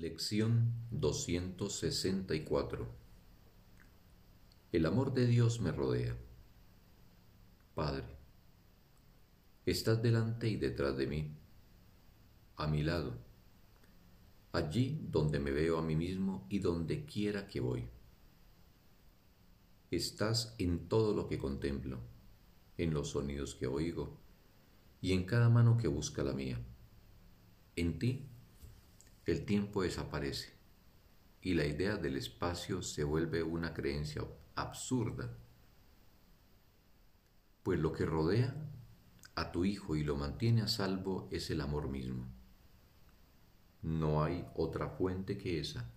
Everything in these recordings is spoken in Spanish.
Lección 264 El amor de Dios me rodea. Padre, estás delante y detrás de mí, a mi lado, allí donde me veo a mí mismo y donde quiera que voy. Estás en todo lo que contemplo, en los sonidos que oigo y en cada mano que busca la mía. En ti el tiempo desaparece y la idea del espacio se vuelve una creencia absurda, pues lo que rodea a tu hijo y lo mantiene a salvo es el amor mismo. No hay otra fuente que esa,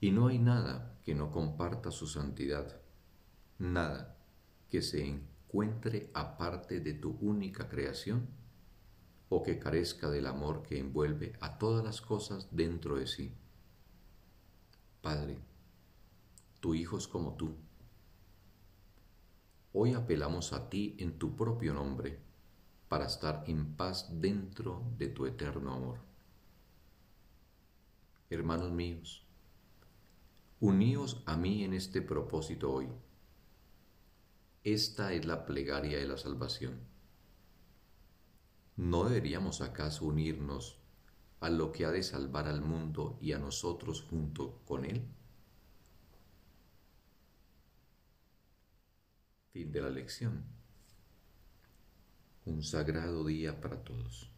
y no hay nada que no comparta su santidad, nada que se encuentre aparte de tu única creación o que carezca del amor que envuelve a todas las cosas dentro de sí. Padre, tu Hijo es como tú. Hoy apelamos a ti en tu propio nombre para estar en paz dentro de tu eterno amor. Hermanos míos, uníos a mí en este propósito hoy. Esta es la plegaria de la salvación ¿No deberíamos acaso unirnos a lo que ha de salvar al mundo y a nosotros junto con él? Fin de la lección. Un sagrado día para todos.